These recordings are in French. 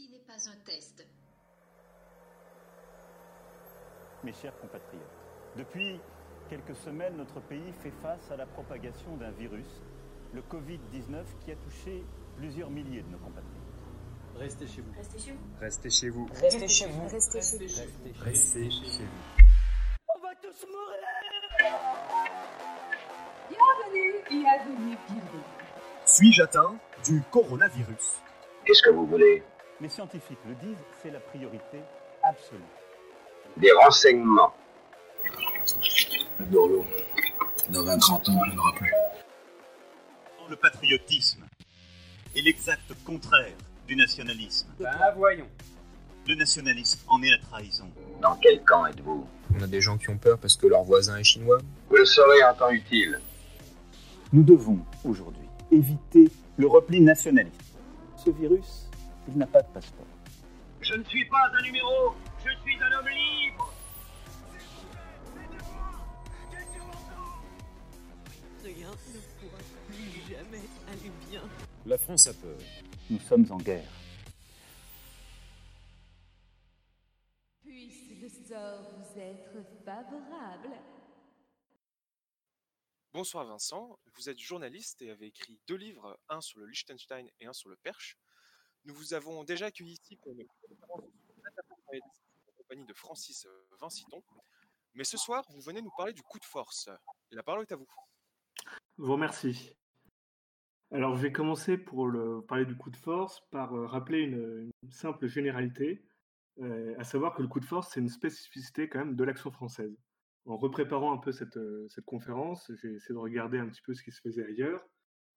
Ceci n'est pas un test. Mes chers compatriotes, depuis quelques semaines, notre pays fait face à la propagation d'un virus, le Covid-19, qui a touché plusieurs milliers de nos compatriotes. Restez chez vous. Restez chez vous. Restez chez vous. Restez chez vous. Restez chez vous. Restez chez vous. On va tous mourir Bienvenue, bienvenue, bienvenue. Suis-je atteint du coronavirus? Qu'est-ce que vous voulez? Les scientifiques le disent, c'est la priorité absolue. Des renseignements. Dorlo, dans 20-30 ans, il n'y en aura plus. Le patriotisme est l'exact contraire du nationalisme. Ben voyons. Le nationalisme en est la trahison. Dans quel camp êtes-vous? On a des gens qui ont peur parce que leur voisin est chinois. Vous le saurez en temps utile. Nous devons aujourd'hui éviter le repli nationaliste. Ce virus, il n'a pas de passeport. Je ne suis pas un numéro, je suis un homme libre. Rien ne pourra plus jamais aller bien. La France a peur. Nous sommes en guerre. Puisse le sort vous être favorable. Bonsoir Vincent, vous êtes journaliste et avez écrit deux livres, un sur le Liechtenstein et un sur le Perche. Nous vous avons déjà accueilli ici pour une conférence en compagnie de Francis Vinciton. Mais ce soir, vous venez nous parler du coup de force. La parole est à vous. Vous remercie. Alors, je vais commencer pour le, parler du coup de force par euh, rappeler une, simple généralité, euh, à savoir que le coup de force, c'est une spécificité quand même de l'action française. En repréparant un peu cette, euh, cette conférence, j'ai essayé de regarder un petit peu ce qui se faisait ailleurs.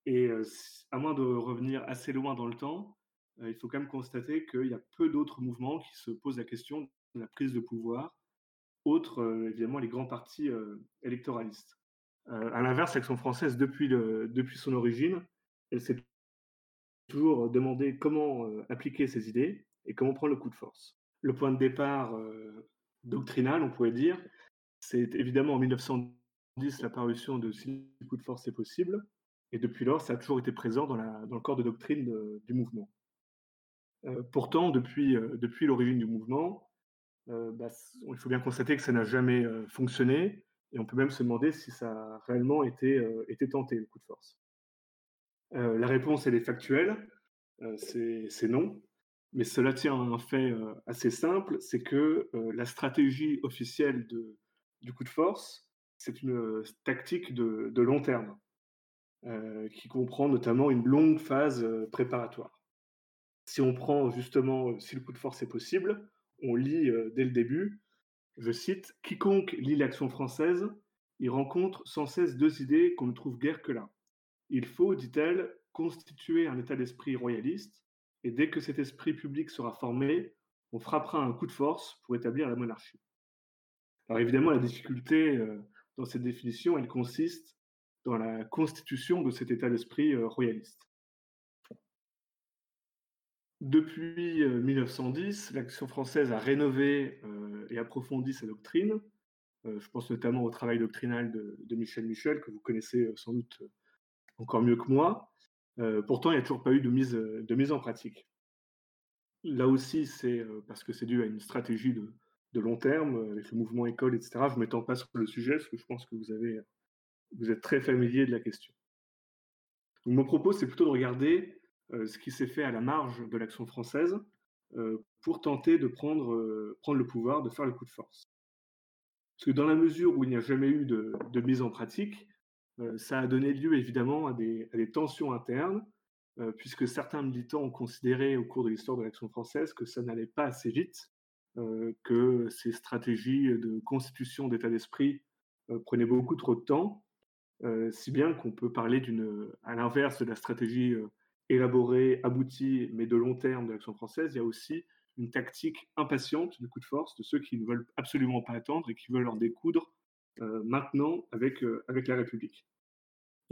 Et euh, à moins de revenir assez loin dans le temps, euh, il faut quand même constater qu'il y a peu d'autres mouvements qui se posent la question de la prise de pouvoir, autres évidemment les grands partis électoralistes. à l'inverse, l'action française, depuis, depuis son origine, elle s'est toujours demandé comment appliquer ses idées et comment prendre le coup de force. Le point de départ doctrinal, on pourrait dire, c'est évidemment en 1910 l'apparition de Si le coup de force est possible, et depuis lors, ça a toujours été présent dans, la, le corps de doctrine du mouvement. Euh, pourtant, depuis, euh, depuis l'origine du mouvement, euh, bah, il faut bien constater que ça n'a jamais fonctionné, et on peut même se demander si ça a réellement été, tenté, le coup de force. la réponse, elle est factuelle, c'est non, mais cela tient à un fait assez simple, c'est que la stratégie officielle du coup de force, c'est une tactique de, long terme, qui comprend notamment une longue phase préparatoire. Si on prend justement si le coup de force est possible, on lit dès le début, je cite, Quiconque lit l'action française, y rencontre sans cesse deux idées qu'on ne trouve guère que là. Il faut, dit-elle, constituer un état d'esprit royaliste, et dès que cet esprit public sera formé, on frappera un coup de force pour établir la monarchie. Alors évidemment, la difficulté dans cette définition, elle consiste dans la constitution de cet état d'esprit royaliste. Depuis euh, 1910, l'action française a rénové euh, et approfondi sa doctrine. Euh, je pense notamment au travail doctrinal de, Michel Michel, que vous connaissez sans doute encore mieux que moi. pourtant, il n'y a toujours pas eu de mise, en pratique. Là aussi, c'est parce que c'est dû à une stratégie de, long terme, avec le mouvement école, etc. Je ne m'étends pas sur le sujet, parce que je pense que vous, êtes très familier de la question. Mon propos, c'est plutôt de regarder euh, ce qui s'est fait à la marge de l'action française euh, pour tenter de prendre, euh, prendre le pouvoir, de faire le coup de force. Parce que dans la mesure où il n'y a jamais eu de, mise en pratique, ça a donné lieu évidemment à des, tensions internes, puisque certains militants ont considéré au cours de l'histoire de l'action française que ça n'allait pas assez vite, euh, que ces stratégies de constitution d'état d'esprit euh, prenaient beaucoup trop de temps, euh, si bien qu'on peut parler d'une, à l'inverse de la stratégie élaborée, aboutie, mais de long terme de l'action française, il y a aussi une tactique impatiente de coup de force de ceux qui ne veulent absolument pas attendre et qui veulent en découdre maintenant avec, avec la République.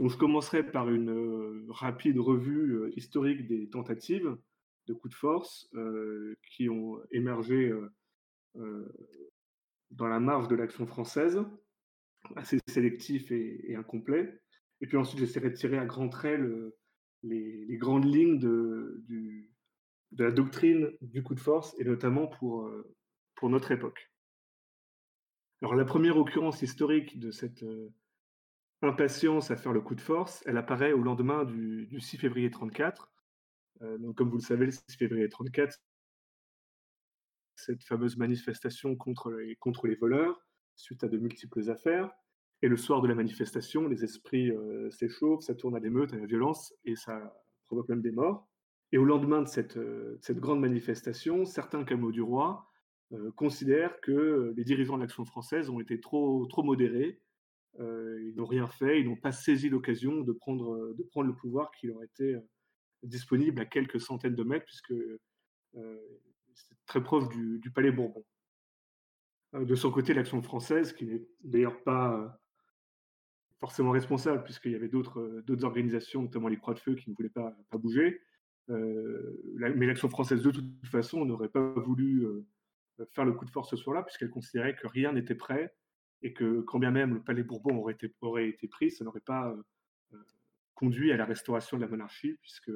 Donc je commencerai par une rapide revue historique des tentatives de coups de force euh, qui ont émergé euh, euh, dans la marge de l'action française, assez sélectif et, et, incomplet. Et puis ensuite, j'essaierai de tirer à grands traits le, les, grandes lignes de, la doctrine du coup de force, et notamment pour, pour notre époque. Alors la première occurrence historique de cette impatience à faire le coup de force, elle apparaît au lendemain du, 6 février 34. donc comme vous le savez, le 6 février 34, cette fameuse manifestation contre les voleurs, suite à de multiples affaires. Et le soir de la manifestation, les esprits s'échauffent, ça tourne à l'émeute, à la violence, et ça provoque même des morts. Et au lendemain de cette, cette grande manifestation, certains camelots du roi considèrent que les dirigeants de l'action française ont été trop, modérés, ils n'ont rien fait, ils n'ont pas saisi l'occasion de prendre, le pouvoir qui leur était disponible à quelques centaines de mètres, puisque c'est très proche du, Palais Bourbon. De son côté, l'action française, qui n'est d'ailleurs pas forcément responsable, puisqu'il y avait d'autres organisations, notamment les Croix de Feu, qui ne voulaient pas, bouger, mais l'action française, de toute façon, n'aurait pas voulu faire le coup de force ce soir-là, puisqu'elle considérait que rien n'était prêt et que quand bien même le palais Bourbon aurait été, pris, ça n'aurait pas conduit à la restauration de la monarchie, puisque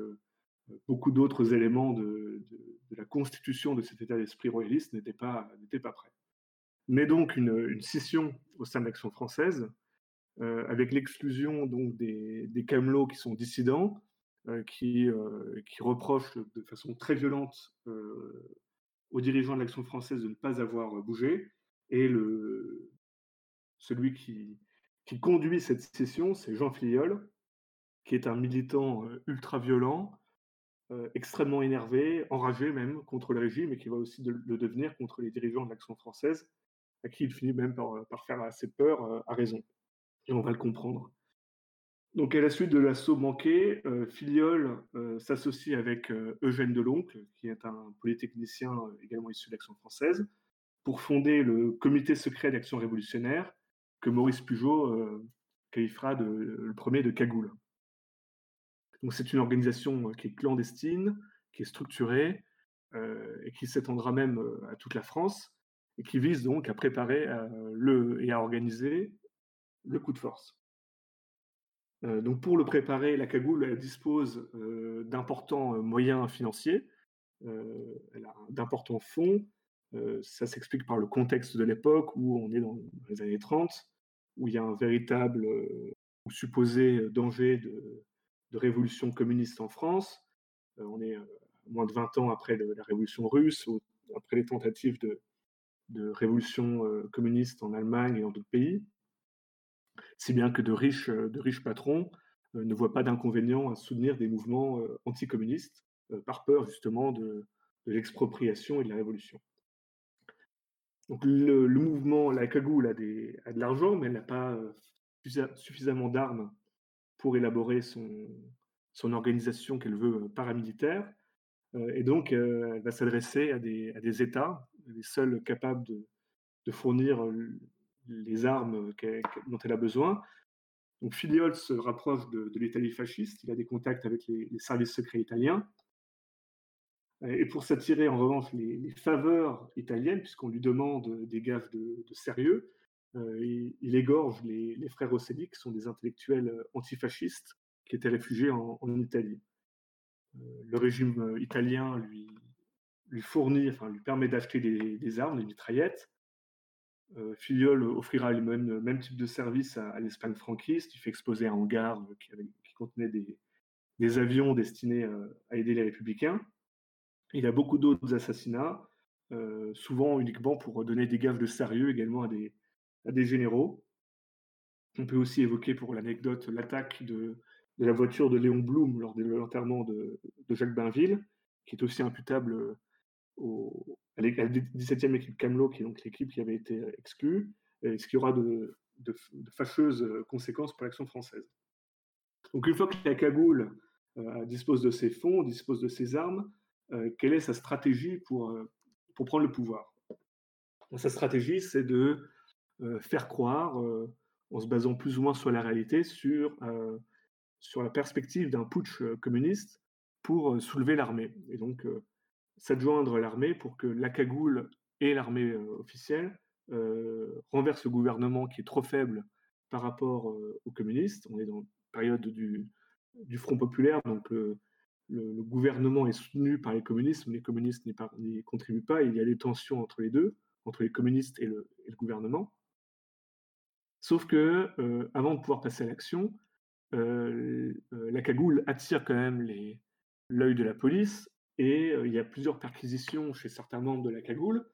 beaucoup d'autres éléments de, de, la constitution de cet état d'esprit royaliste n'étaient pas, pas prêts. Mais donc une, une, scission au sein de l'action française, avec l'exclusion donc des, camelots qui sont dissidents, qui, qui reprochent de façon très violente aux dirigeants de l'action française de ne pas avoir bougé. Et celui qui, conduit cette session, c'est Jean Filiol, qui est un militant ultra violent, extrêmement énervé, enragé même contre le régime, et qui va aussi le devenir contre les dirigeants de l'action française, à qui il finit même par faire assez peur, à raison. Et on va le comprendre. Donc, à la suite de l'assaut manqué, euh, Filiol euh, s'associe avec euh, Eugène Deloncle, qui est un polytechnicien également issu de l'Action française, pour fonder le comité secret d'action révolutionnaire que Maurice Pugeot qualifiera de, le premier de Cagoule. Donc, c'est une organisation qui est clandestine, qui est structurée et qui s'étendra même à toute la France et qui vise donc à préparer et à organiser le coup de force. Euh, donc pour le préparer, la cagoule dispose euh, d'importants euh, moyens financiers, d'importants fonds. ça s'explique par le contexte de l'époque où on est dans les années 30, où il y a un véritable ou supposé danger de, révolution communiste en France. on est moins de 20 ans après la révolution russe, après les tentatives de, révolution communiste en Allemagne et en d'autres pays si bien que de riches, euh, de riches patrons euh, ne voient pas d'inconvénient à soutenir des mouvements euh, anticommunistes par peur justement de, l'expropriation et de la révolution. Donc le, mouvement, la cagoule a, de l'argent, mais elle n'a pas suffisamment d'armes pour élaborer son, organisation qu'elle veut paramilitaire. et donc, elle va s'adresser à des, à des États, les seuls capables de fournir les armes dont elle a besoin. Donc Filiol se rapproche de, l'Italie fasciste, il a des contacts avec les, services secrets italiens. Et pour s'attirer en revanche les, faveurs italiennes, puisqu'on lui demande des gaffes de, sérieux, euh, il, égorge les, frères Rosselli, qui sont des intellectuels antifascistes qui étaient réfugiés en, Italie. Euh, le régime italien lui, fournit, enfin lui permet d'acheter des, des, armes, des mitraillettes, euh, Filiol offrira le même, même, type de service à, l'Espagne franquiste. Il fait exposer un hangar euh, qui, contenait des, avions destinés euh, à aider les républicains. Il a beaucoup d'autres assassinats, souvent uniquement pour donner des gaffes de sérieux également à des, des généraux. On peut aussi évoquer pour l'anecdote l'attaque de, la voiture de Léon Blum lors de l'enterrement de, de, Jacques Bainville, qui est aussi imputable au, à la 17e équipe Camelot, qui est donc l'équipe qui avait été exclue, et ce qui aura de, fâcheuses conséquences pour l'action française. Donc une fois que la cagoule euh, dispose de ses fonds, dispose de ses armes, euh, quelle est sa stratégie pour, euh, pour prendre le pouvoir? Sa stratégie, c'est de faire croire, en se basant plus ou moins sur la réalité, sur, sur la perspective d'un putsch communiste pour soulever l'armée. Et donc s'adjoindre l'armée pour que la cagoule et l'armée euh, officielle euh, renversent le gouvernement qui est trop faible par rapport euh, aux communistes. On est dans la période du, Front populaire, donc le, gouvernement est soutenu par les communistes, mais les communistes n'y contribuent pas. Il y a des tensions entre les deux, entre les communistes et le, gouvernement. Sauf que, avant de pouvoir passer à l'action, la cagoule attire quand même l'œil de la police et il y a plusieurs perquisitions chez certains membres de la cagoule,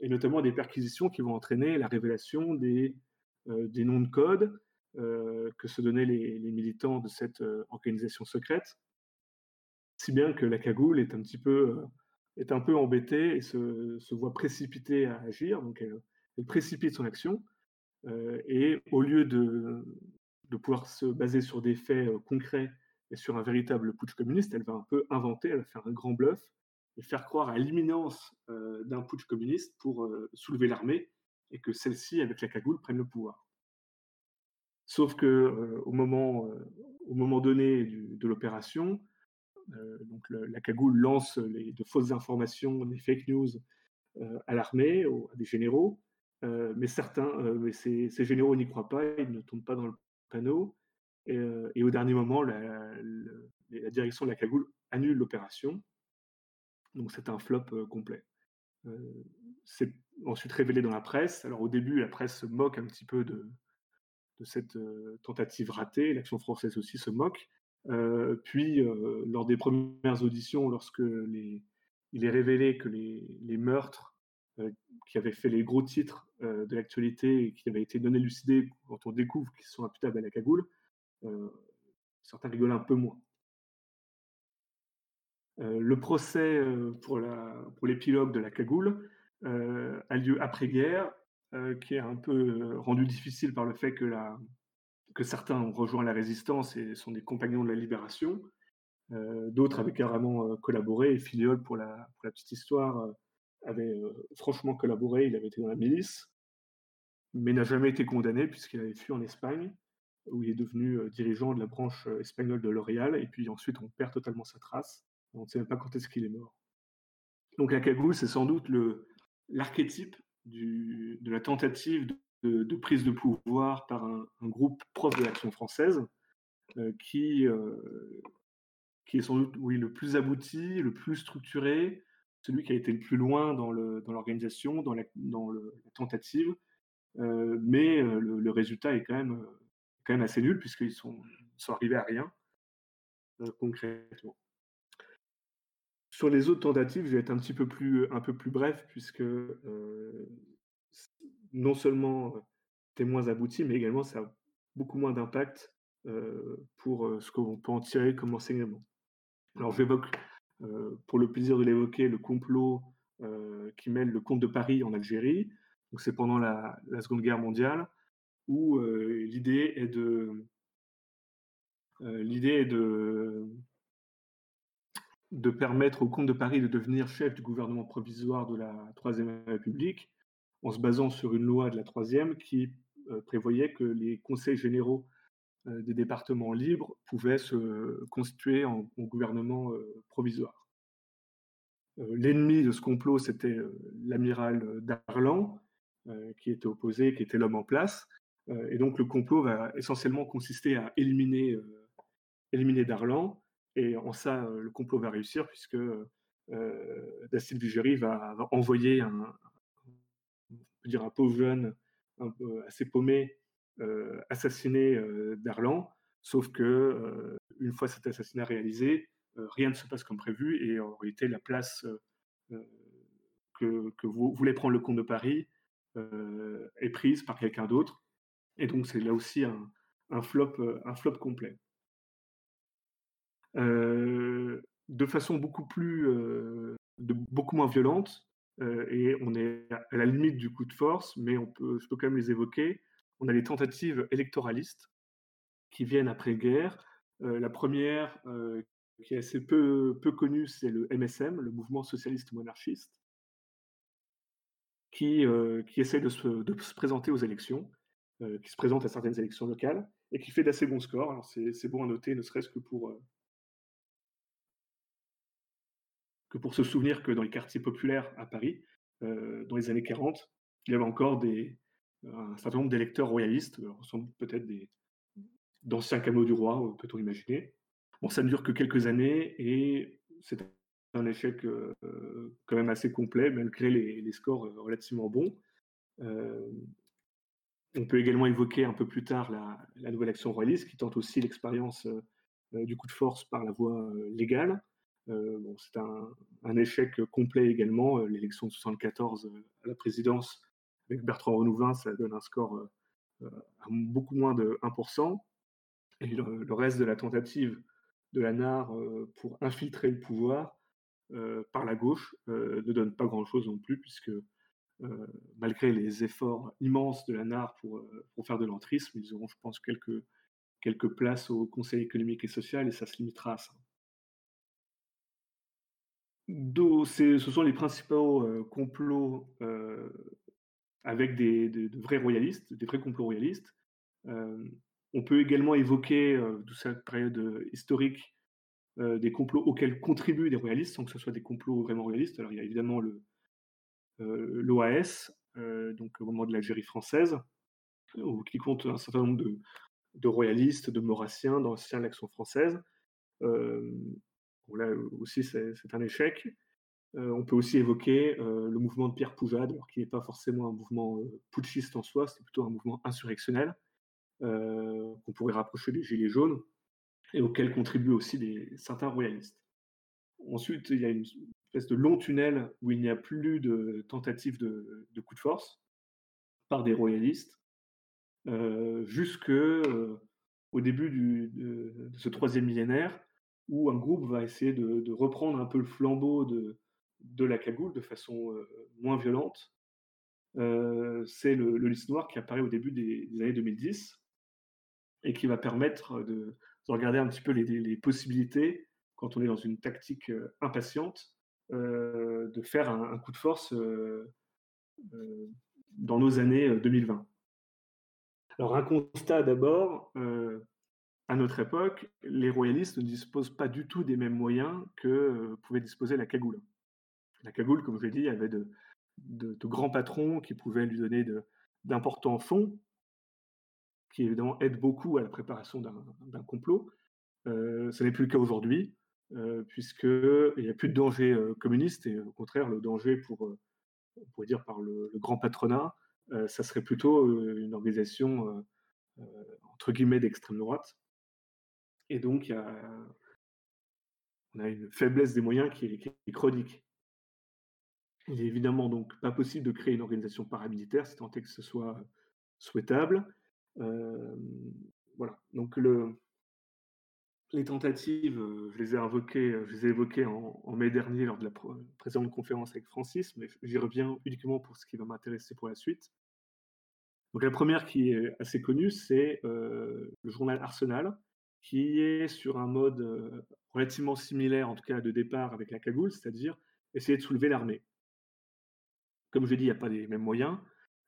et notamment des perquisitions qui vont entraîner la révélation des, noms de code que se donnaient les, militants de cette organisation secrète. Si bien que la cagoule est un petit peu, est un peu embêtée et se, voit précipitée à agir, donc elle, précipite son action, et au lieu de, pouvoir se baser sur des faits concrets et sur un véritable putsch communiste, elle va un peu inventer, elle va faire un grand bluff et faire croire à l'imminence d'un putsch communiste pour soulever l'armée et que celle-ci, avec la cagoule, prenne le pouvoir. Sauf que au, moment, au moment donné de l'opération, euh, donc la cagoule lance de fausses informations, des fake news euh, à l'armée, à des généraux, euh, mais certains, mais ces, généraux n'y croient pas, ils ne tombent pas dans le panneau, et, au dernier moment, la, direction de la cagoule annule l'opération. Donc c'est un flop complet. c'est ensuite révélé dans la presse. Alors au début, la presse se moque un petit peu de, cette tentative ratée. L'action française aussi se moque. Euh, puis, euh, lors des premières auditions, lorsque il est révélé que les, meurtres euh, qui avaient fait les gros titres de l'actualité et qui avaient été non élucidés quand on découvre qu'ils sont imputables à la cagoule, certains rigolent un peu moins. le procès pour, pour l'épilogue de la cagoule a lieu après-guerre, qui est un peu rendu difficile par le fait que certains ont rejoint la résistance et sont des compagnons de la libération. Euh, d'autres avaient carrément euh, collaboré. Et Filiol, pour la, petite histoire, euh, avait franchement collaboré. Il avait été dans la milice, mais n'a jamais été condamné puisqu'il avait fui en Espagne, où il est devenu dirigeant de la branche espagnole de L'Oréal. Et puis ensuite, on perd totalement sa trace. On ne sait même pas quand est-ce qu'il est mort. Donc la cagoule, c'est sans doute l'archétype de la tentative de prise de pouvoir par un, groupe proche de l'action française euh, qui, euh, qui est sans doute oui, le plus abouti, le plus structuré, celui qui a été le plus loin dans l'organisation, dans, la, dans, la tentative, euh, mais le, résultat est quand même, quand même assez nul puisqu'ils sont, sont arrivés à rien concrètement. Sur les autres tentatives, je vais être un petit peu plus, un peu plus bref puisque non seulement c'est moins abouti, mais également ça a beaucoup moins d'impact pour ce qu'on peut en tirer comme enseignement. Alors j'évoque, pour le plaisir de l'évoquer, le complot qui mêle le comte de Paris en Algérie. Donc c'est pendant la, Seconde Guerre mondiale où l'idée est de permettre au comte de Paris de devenir chef du gouvernement provisoire de la Troisième République en se basant sur une loi de la troisième qui prévoyait que les conseils généraux des départements libres pouvaient se constituer en, gouvernement euh, provisoire. L'ennemi de ce complot, c'était l'amiral Darlan, qui était opposé, qui était l'homme en place. Et donc le complot va essentiellement consister à éliminer, éliminer Darlan. Et en ça, le complot va réussir puisque Dacile Vigéry va, envoyer un, dire un pauvre jeune assez paumé euh, assassiné euh, Darlan, sauf que euh, une fois cet assassinat réalisé, rien ne se passe comme prévu et en réalité la place que, vous voulez prendre le comte de Paris est prise par quelqu'un d'autre. Et donc c'est là aussi un, flop, un flop complet. de façon beaucoup plus, de, beaucoup moins violente, euh, et on est à la limite du coup de force, mais on peut, je peux quand même les évoquer. On a les tentatives électoralistes qui viennent après-guerre. Euh, la première, euh, qui est assez peu, connue, c'est le MSM, le mouvement socialiste monarchiste, qui, qui de se, présenter aux élections, qui se présente à certaines élections locales, et qui fait d'assez bons scores. C'est bon à noter, ne serait-ce que pour que pour se souvenir que dans les quartiers populaires à Paris, euh, dans les années 40, il y avait encore un certain nombre d'électeurs royalistes, peut-être des d'anciens camelots du roi, peut-on imaginer. Bon, ça ne dure que quelques années et c'est un échec quand même assez complet, malgré les, scores relativement bons. On peut également évoquer un peu plus tard la, nouvelle action royaliste qui tente aussi l'expérience du coup de force par la voie légale. bon, c'est un, échec complet également. L'élection de 74 à la présidence avec Bertrand Renouvin, ça donne un score à beaucoup moins de 1%. Et le, reste de la tentative de la NAR pour infiltrer le pouvoir par la gauche ne donne pas grand-chose non plus, puisque malgré les efforts immenses de la NAR pour, pour faire de l'entrisme, ils auront, je pense, quelques, quelques places au Conseil économique et social, et ça se limitera à ça. ce sont les principaux complots avec des, de, vrais royalistes, des vrais complots royalistes. on peut également évoquer, de cette période historique, des complots auxquels contribuent des royalistes, sans que ce soit des complots vraiment royalistes. Alors il y a évidemment le, l'OAS, donc au moment de l'Algérie française, qui compte un certain nombre de, royalistes, de maurassiens, d'anciens l'Action française. là aussi, c'est un échec. on peut aussi évoquer le mouvement de Pierre Poujade, qui n'est pas forcément un mouvement putschiste en soi, c'est plutôt un mouvement insurrectionnel, qu'on pourrait rapprocher des Gilets jaunes, et auquel contribuent aussi des, certains royalistes. Ensuite, il y a une espèce de long tunnel où il n'y a plus de tentatives de, coup de force par des royalistes, euh, jusque euh, au début de, ce troisième millénaire, où un groupe va essayer de, reprendre un peu le flambeau de, la cagoule de façon euh, moins violente. c'est le, liste noir qui apparaît au début des, années 2010 et qui va permettre de, regarder un petit peu les, possibilités, quand on est dans une tactique impatiente, de faire un, coup de force dans nos années 2020. Alors un constat d'abord, euh, à notre époque, les royalistes ne disposent pas du tout des mêmes moyens que euh, pouvait disposer la cagoule. La cagoule, comme je l'ai dit, avait de, grands patrons qui pouvaient lui donner d'importants fonds, qui évidemment aident beaucoup à la préparation d'un complot. Euh, ce n'est plus le cas aujourd'hui, euh, puisqu'il n'y a plus de danger communiste, et au contraire, le danger pour, on pourrait dire, par le grand patronat, euh, ça serait plutôt euh, une organisation euh, entre guillemets d'extrême droite. Et donc, on a une faiblesse des moyens qui est, chronique. Il n'est évidemment donc pas possible de créer une organisation paramilitaire, si tant est que ce soit souhaitable. voilà. Donc le, les tentatives, je les ai invoquées, je les ai évoquées en, mai dernier lors de la précédente conférence avec Francis, mais j'y reviens uniquement pour ce qui va m'intéresser pour la suite. Donc la première qui est assez connue, c'est euh, le journal Arsenal, qui est sur un mode euh, relativement similaire, en tout cas de départ avec la cagoule, c'est-à-dire essayer de soulever l'armée. Comme je l'ai dit, il n'y a pas les mêmes moyens,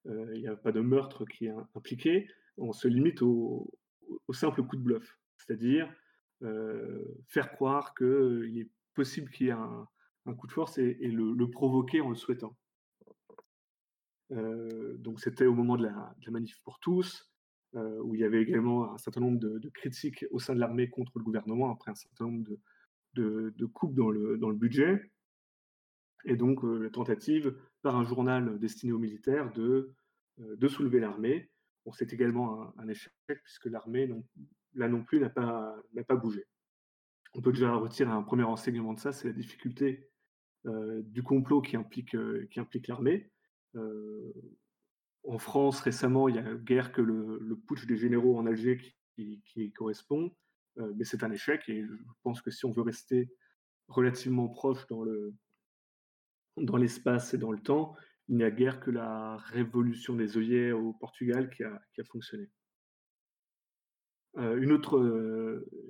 euh, il n'y a pas de meurtre qui est impliqué, on se limite au, simple coup de bluff, c'est-à-dire faire croire qu'il est possible qu'il y ait un, coup de force et, le provoquer en le souhaitant. Euh, donc c'était au moment de la, manif pour tous, euh, où il y avait également un certain nombre de, critiques au sein de l'armée contre le gouvernement après un certain nombre de, coupes dans le, budget. Et donc euh, la tentative par un journal destiné aux militaires de, soulever l'armée. C'est également un, échec puisque l'armée, là non plus, n'a pas, pas bougé. On peut déjà retirer un premier enseignement de ça, c'est la difficulté du complot qui implique, qui implique l'armée. Euh, en France, récemment, il y a guère que le, putsch des généraux en Alger qui, correspond, euh, mais c'est un échec et je pense que si on veut rester relativement proche dans le dans l'espace et dans le temps, il n'y a guère que la révolution des œillets au Portugal qui a, fonctionné. Euh, une, autre,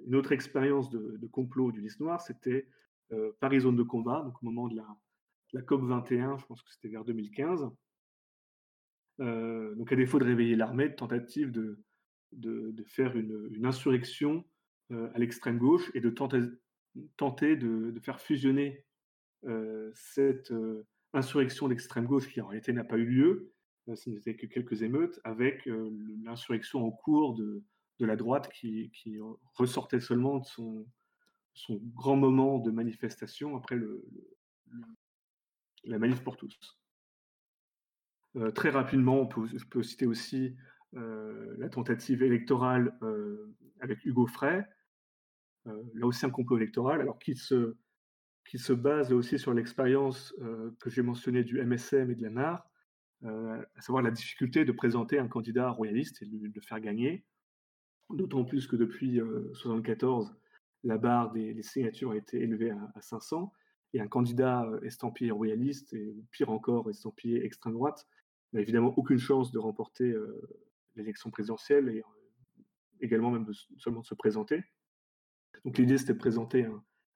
une autre expérience de, complot du liste noire, c'était Paris Zone de combat, donc au moment de la, la COP 21, je pense que c'était vers 2015. Euh, donc à défaut de réveiller l'armée, tentative de, de, faire une, insurrection euh, à l'extrême gauche et de tenter, tenter de, faire fusionner euh, cette insurrection d'extrême gauche qui en réalité n'a pas eu lieu, ce n'était que quelques émeutes, avec l'insurrection en cours de, de la droite qui, ressortait seulement de son, grand moment de manifestation après la manif pour tous. Euh, très rapidement, on peut, je peux citer aussi euh, la tentative électorale euh, avec Hugo Frey, là aussi un complot électoral, alors qui se, qui se base aussi sur l'expérience que j'ai mentionnée du MSM et de la NAR, à savoir la difficulté de présenter un candidat royaliste et de le faire gagner, d'autant plus que depuis 1974, la barre des, signatures a été élevée à, à 500, et un candidat estampillé royaliste, et pire encore, estampillé extrême droite, n'a évidemment aucune chance de remporter l'élection présidentielle et également même seulement de se présenter. Donc l'idée, c'était de présenter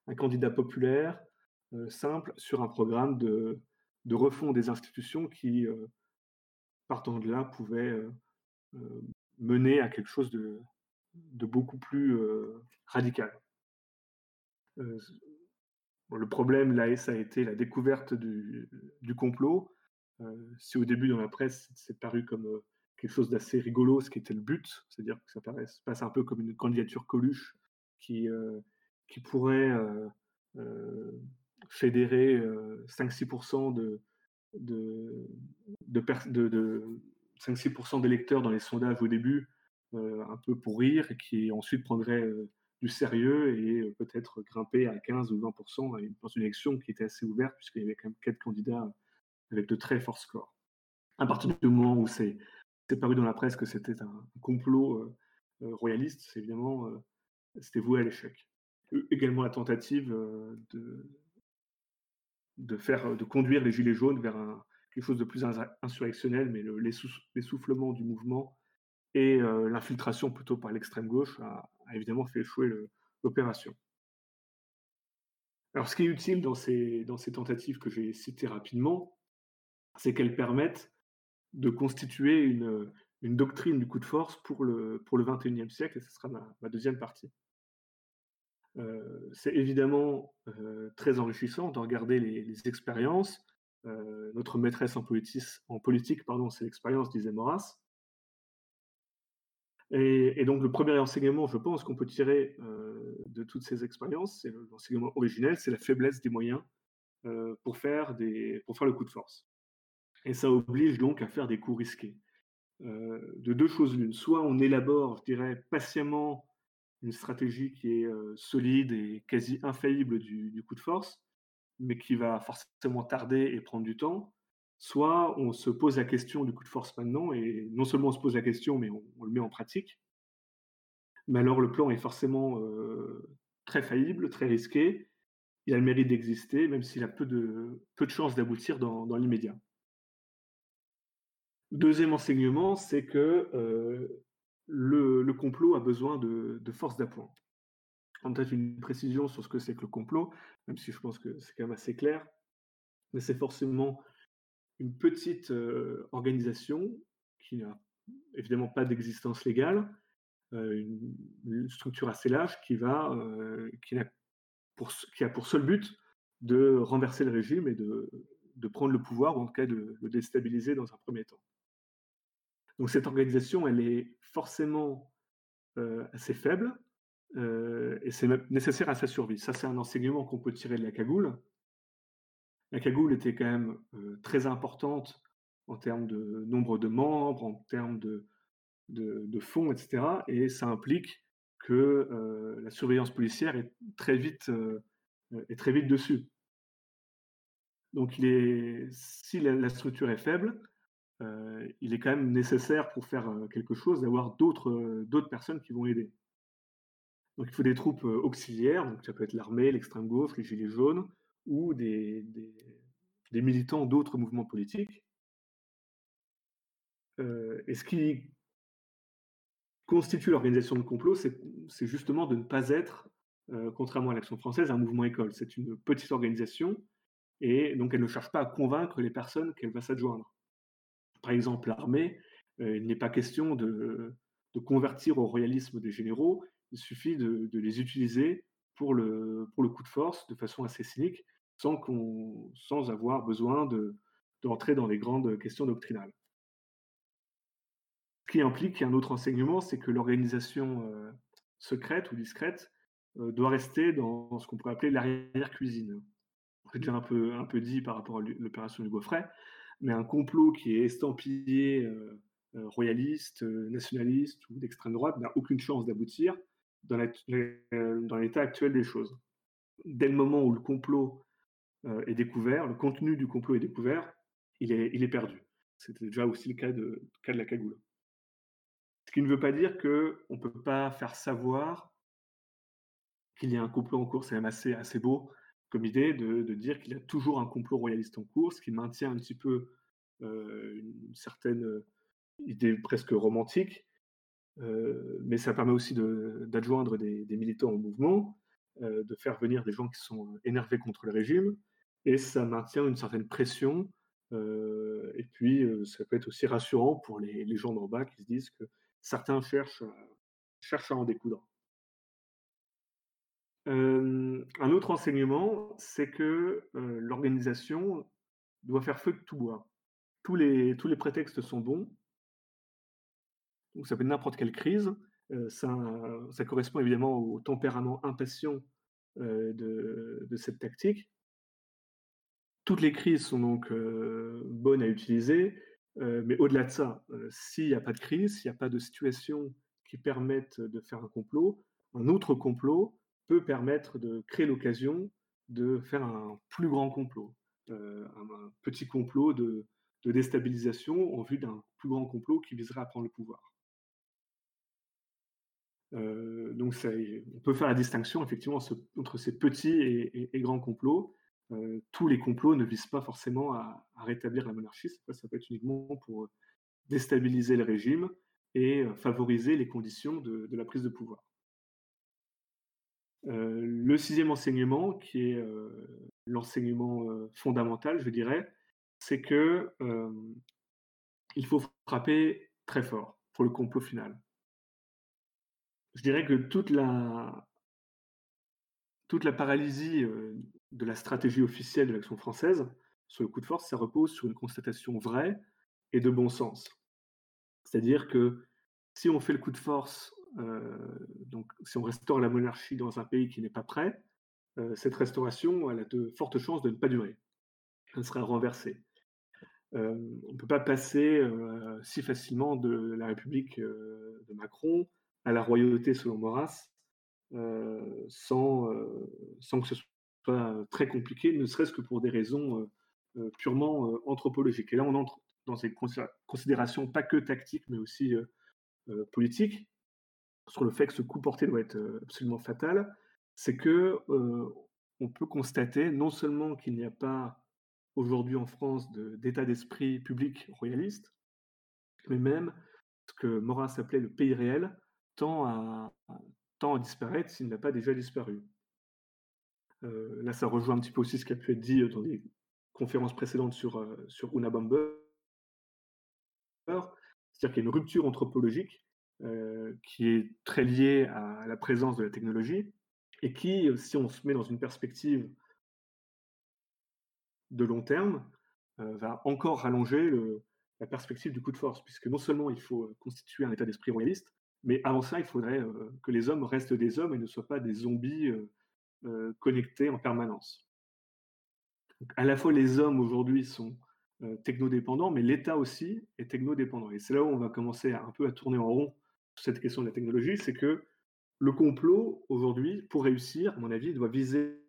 un, candidat populaire, simple, sur un programme de, de refond des institutions qui, partant de là, pouvait mener à quelque chose de, de beaucoup plus radical. le problème, là, ça a été la découverte du, du complot. si au début, dans la presse, c'est paru comme quelque chose d'assez rigolo, ce qui était le but, c'est-à-dire que ça passe un peu comme une candidature Coluche qui, qui pourrait fédérer 5-6% de, de, de, de 5-6% d'électeurs dans les sondages au début, un peu pour rire, qui ensuite prendrait du sérieux et peut-être grimper à 15 ou 20% dans une élection qui était assez ouverte, puisqu'il y avait quand même quatre candidats avec de très forts scores. À partir du moment où c'est paru dans la presse que c'était un complot royaliste, c'est évidemment, c'était voué à l'échec. Également la tentative de, de, faire, de conduire les Gilets jaunes vers quelque chose de plus insurrectionnel, mais l'essoufflement du mouvement et l'infiltration plutôt par l'extrême gauche a, évidemment fait échouer l'opération. Alors, ce qui est utile dans ces, tentatives que j'ai citées rapidement, c'est qu'elles permettent de constituer une, doctrine du coup de force pour le, pour le 21e siècle, et ce sera ma, deuxième partie. Euh, c'est évidemment euh, très enrichissant de regarder les, expériences. Euh, notre maîtresse en, en politique, pardon, c'est l'expérience, disait Maurras. Et, donc le premier enseignement, je pense, qu'on peut tirer de toutes ces expériences, c'est l'enseignement originel, c'est la faiblesse des moyens pour, faire des, pour faire le coup de force. Et ça oblige donc à faire des coups risqués. Euh, de deux choses l'une. Soit on élabore, je dirais, patiemment une stratégie qui est euh, solide et quasi infaillible du, coup de force, mais qui va forcément tarder et prendre du temps. Soit on se pose la question du coup de force maintenant, et non seulement on se pose la question, mais on, le met en pratique. Mais alors le plan est forcément euh, très faillible, très risqué. Il a le mérite d'exister, même s'il a peu de, chances d'aboutir dans l'immédiat. Deuxième enseignement, c'est que euh, le, complot a besoin de, force d'appoint. Peut-être une précision sur ce que c'est que le complot, même si je pense que c'est quand même assez clair, mais c'est forcément une petite organisation qui n'a évidemment pas d'existence légale, une, structure assez large qui, va, qui, a pour, seul but de renverser le régime et de, de prendre le pouvoir, ou en tout cas de le déstabiliser dans un premier temps. Donc cette organisation, elle est forcément assez faible et c'est nécessaire à sa survie. Ça, c'est un enseignement qu'on peut tirer de la cagoule. La cagoule était quand même très importante en termes de nombre de membres, en termes de, fonds, etc. Et ça implique que la surveillance policière est très vite, est très vite dessus. Donc, si la structure est faible, il est quand même nécessaire pour faire quelque chose d'avoir d'autres d'autres personnes qui vont aider. Donc il faut des troupes auxiliaires, donc ça peut être l'armée, l'extrême gauche, les gilets jaunes, ou des, des, militants d'autres mouvements politiques. et ce qui constitue l'organisation de complot, c'est justement de ne pas être, contrairement à l'Action française, un mouvement école. C'est une petite organisation, et donc elle ne cherche pas à convaincre les personnes qu'elle va s'adjoindre par exemple l'armée, euh, il n'est pas question de, convertir au royalisme des généraux, il suffit de, les utiliser pour le coup de force de façon assez cynique, sans, sans avoir besoin de, d'entrer dans les grandes questions doctrinales. Ce qui implique un autre enseignement, c'est que l'organisation euh, secrète ou discrète doit rester dans ce qu'on pourrait appeler l'arrière-cuisine. J'ai déjà un peu, un peu dit par rapport à l'opération du Gaufret, mais un complot qui est estampillé royaliste, nationaliste ou d'extrême droite n'a aucune chance d'aboutir dans l'état actuel des choses. Dès le moment où le complot est découvert, le contenu du complot est découvert, il est, il est perdu. C'était déjà aussi le cas de, cas de la cagoule. Ce qui ne veut pas dire qu'on ne peut pas faire savoir qu'il y a un complot en cours. C'est même assez, assez beau comme idée de, dire qu'il y a toujours un complot royaliste en cours, ce qui maintient un petit peu euh, une certaine euh, idée presque romantique. Euh, mais ça permet aussi d'adjoindre des, militants au mouvement, de faire venir des gens qui sont énervés contre le régime, et ça maintient une certaine pression et puis, ça peut être aussi rassurant pour les, gens d'en bas qui se disent que certains cherchent, cherchent à en découdre. un autre enseignement, c'est que l'organisation doit faire feu de tout bois. Tous les, tous les prétextes sont bons. Donc ça peut être n'importe quelle crise. Ça, correspond évidemment au tempérament impatient de, de, cette tactique. Toutes les crises sont donc bonnes à utiliser, mais au-delà de ça, s'il n'y a pas de crise, s'il n'y a pas de situation qui permette de faire un complot, un autre complot peut permettre de créer l'occasion de faire un plus grand complot, un, petit complot de, déstabilisation en vue d'un plus grand complot qui viserait à prendre le pouvoir. Donc on peut faire la distinction effectivement entre ces petits et grands complots, euh, tous les complots ne visent pas forcément à, rétablir la monarchie. Ça, peut être uniquement pour déstabiliser le régime et euh, favoriser les conditions de, la prise de pouvoir. Euh, le sixième enseignement, qui est l'enseignement fondamental, je dirais, c'est que il faut frapper très fort pour le complot final. Je dirais que toute la, paralysie de la stratégie officielle de l'action française sur le coup de force, ça repose sur une constatation vraie et de bon sens. C'est-à-dire que si on fait le coup de force, donc si on restaure la monarchie dans un pays qui n'est pas prêt, cette restauration elle a de fortes chances de ne pas durer. Elle sera renversée. on ne peut pas passer si facilement de la République de Macron à la royauté selon Maurras sans, sans que ce soit très compliqué, ne serait-ce que pour des raisons purement anthropologiques. Et là, on entre dans ces considérations pas que tactiques, mais aussi politiques, sur le fait que ce coup porté doit être absolument fatal, c'est que on peut constater non seulement qu'il n'y a pas aujourd'hui en France d'état d'esprit public royaliste, mais même ce que Morin appelait le pays réel tend à, disparaître s'il n'a pas déjà disparu. Euh, là, ça rejoint un petit peu aussi ce qui a pu être dit euh, dans des conférences précédentes sur, euh, Una Bomber. C'est-à-dire qu'il y a une rupture anthropologique qui est très liée à la présence de la technologie et qui, si on se met dans une perspective de long terme, va encore rallonger la perspective du coup de force, puisque non seulement il faut constituer un état d'esprit royaliste, mais avant ça, il faudrait que les hommes restent des hommes et ne soient pas des zombies connectés en permanence. à la fois, les hommes aujourd'hui sont technodépendants, mais l'État aussi est technodépendant. Et c'est là où on va commencer un peu à tourner en rond sur cette question de la technologie, c'est que le complot, aujourd'hui, pour réussir, à mon avis, doit viser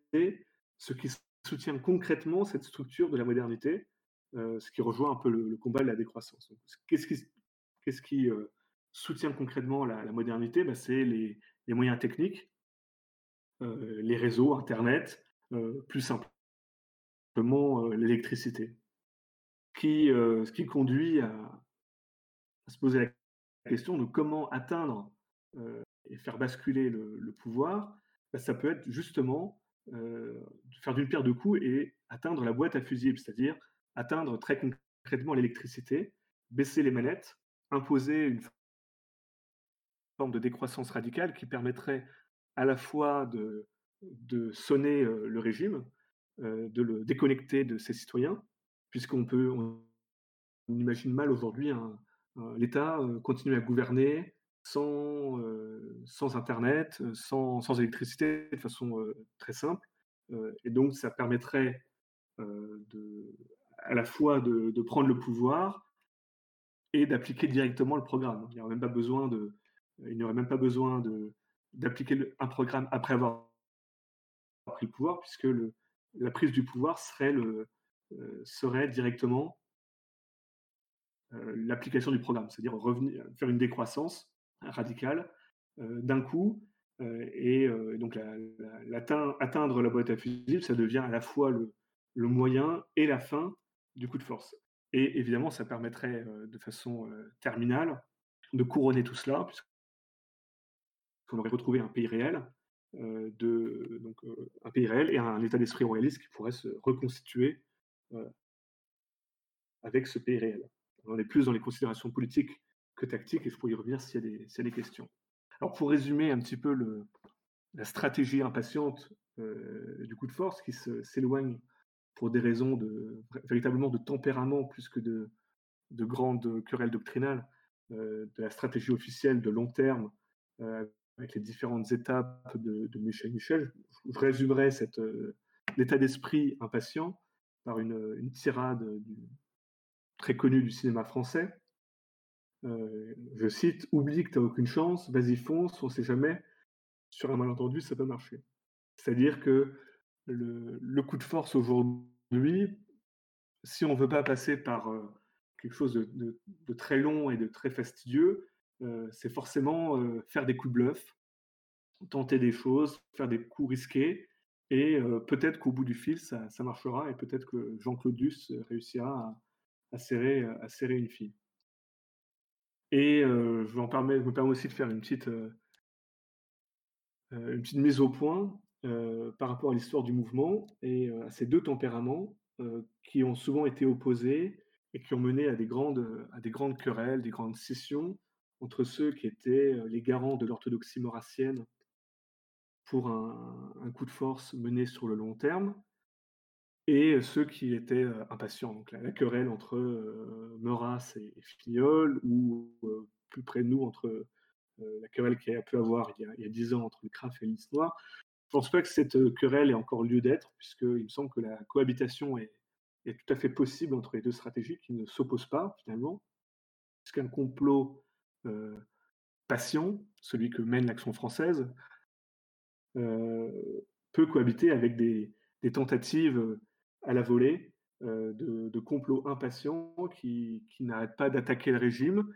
ce qui soutient concrètement cette structure de la modernité, ce qui rejoint un peu le, combat de la décroissance. Qu'est-ce qui soutient concrètement la, modernité bah, C'est les, moyens techniques, euh, les réseaux, Internet, euh, plus simplement euh, l'électricité. Qui, ce qui conduit à, se poser la question de comment atteindre et faire basculer le, pouvoir, bah, ça peut être justement faire d'une pierre deux coups et atteindre la boîte à fusibles, c'est-à-dire atteindre très concrètement l'électricité, baisser les manettes, imposer une forme de décroissance radicale qui permettrait à la fois de, sonner le régime, de le déconnecter de ses citoyens, puisqu'on peut, on, imagine mal aujourd'hui l'État continuer à gouverner sans, Internet, sans, électricité, de façon très simple. et donc, ça permettrait à la fois de, de, prendre le pouvoir et d'appliquer directement le programme. Il n'y aurait même pas besoin de, il n'y aurait même pas besoin d'appliquer un programme après avoir pris le pouvoir, puisque le, la prise du pouvoir serait, le, euh, serait directement euh, l'application du programme, c'est-à-dire revenir, faire une décroissance radicale euh, d'un coup, et donc atteindre la boîte à fusibles, ça devient à la fois le, le, moyen et la fin du coup de force. Et évidemment, ça permettrait de façon terminale de couronner tout cela, puisqu'on aurait retrouvé un pays réel, euh, de, donc, euh, un pays réel et un état d'esprit royaliste qui pourrait se reconstituer euh, avec ce pays réel. On est plus dans les considérations politiques que tactiques et je pourrais y revenir s'il y, a des questions. Alors pour résumer un petit peu la stratégie impatiente du coup de force qui s'éloigne pour des raisons véritablement de tempérament plus que de grandes querelles doctrinales, de la stratégie officielle de long terme avec les différentes étapes de, Michel Michel. Je, résumerai cet euh, état d'esprit impatient par une, tirade très connue du cinéma français. Euh, je cite Oublie que tu n'as aucune chance, vas-y fonce, on sait jamais. Sur un malentendu, ça peut marcher. C'est-à-dire que le, coup de force aujourd'hui, si on ne veut pas passer par euh, quelque chose de, très long et de très fastidieux, c'est forcément euh, faire des coups de bluff, tenter des choses, faire des coups risqués, et euh, peut-être qu'au bout du fil, ça, marchera, et peut-être que Jean-Claude Duss réussira à, serrer, à serrer une fille. Et je, je me permets aussi de faire une petite, une petite mise au point par rapport à l'histoire du mouvement et à ces deux tempéraments qui ont souvent été opposés et qui ont mené à des grandes, à des grandes querelles, des grandes scissions, entre ceux qui étaient les garants de l'orthodoxie maurassienne pour un, coup de force mené sur le long terme, et ceux qui étaient impatients. Donc la, querelle entre euh, Maurras et, et ou plus près de nous, entre la querelle qu'il y a pu avoir il y a dix ans entre le CRAF et l'Is Noir. Je pense pas que cette querelle ait encore lieu d'être, puisqu'il me semble que la cohabitation est, est, tout à fait possible entre les deux stratégies qui ne s'opposent pas finalement, puisqu'un complot euh, passion, celui que mène l'action française, euh, peut cohabiter avec des, tentatives à la volée euh, de, complots impatients qui, n'arrêtent pas d'attaquer le régime,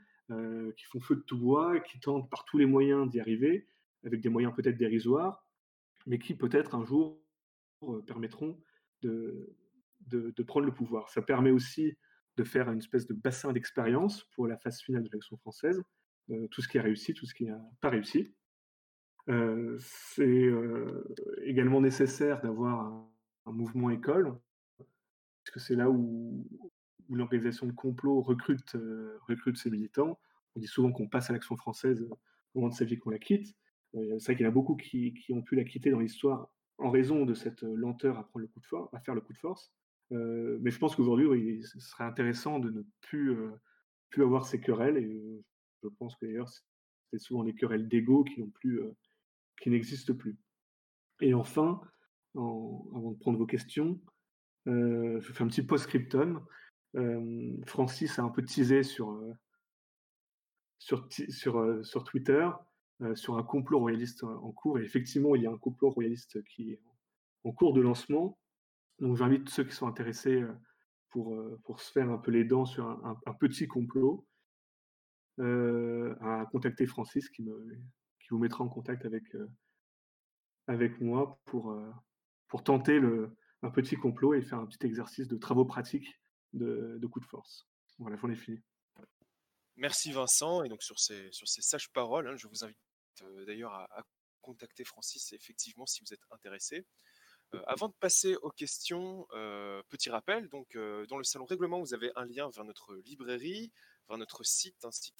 qui font feu de tout bois, qui tentent par tous les moyens d'y arriver, avec des moyens peut-être dérisoires, mais qui peut-être un jour permettront de, prendre le pouvoir. Ça permet aussi de faire une espèce de bassin d'expérience pour la phase finale de l'action française, euh, tout ce qui a réussi, tout ce qui n'a pas réussi. Euh, c'est euh, également nécessaire d'avoir un, mouvement école, parce que c'est là où, l'organisation de complot recrute, ses militants. On dit souvent qu'on passe à l'action française au moment de sa vie qu'on la quitte. c'est vrai qu'il y en a beaucoup qui, qui, ont pu la quitter dans l'histoire en raison de cette lenteur à prendre le coup de force, à faire le coup de force. Mais je pense qu'aujourd'hui, ce serait intéressant de ne plus, plus avoir ces querelles et je pense que d'ailleurs, c'est souvent des querelles d'ego qui euh, n'existent plus. Et enfin, avant de prendre vos questions, euh, je fais un petit post-scriptum. Euh, Francis a un peu teasé sur Twitter sur un complot royaliste en cours. Et effectivement, il y a un complot royaliste qui est en cours de lancement. Donc j'invite ceux qui sont intéressés pour, pour se faire un peu les dents sur un petit complot euh, à contacter Francis qui, me, vous mettra en contact avec, euh, moi pour, euh, tenter un petit complot et faire un petit exercice de travaux pratiques de, de coup de force. Voilà, j'en ai fini. Merci Vincent. Et donc sur ces, sur sages paroles, hein, je vous invite d'ailleurs à, contacter Francis effectivement si vous êtes intéressé. Avant de passer aux questions, petit rappel, donc dans le salon règlement, vous avez un lien vers notre librairie, vers notre site ainsi